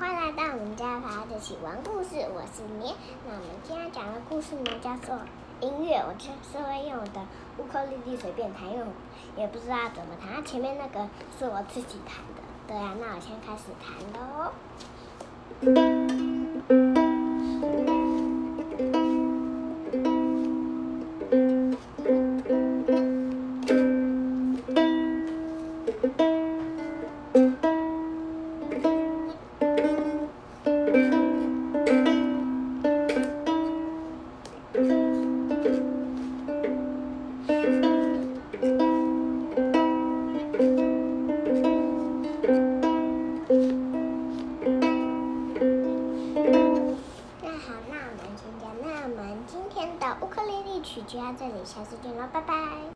欢迎来到我们家娃的启蒙故事，我是年。那我们今天讲的故事呢，叫做音乐。我这是会用我的乌克丽丽随便弹，用也不知道怎么弹。前面那个是我自己弹的，对啊。那我先开始弹喽。今天的乌克丽丽曲就到这里，下次见喽，拜拜。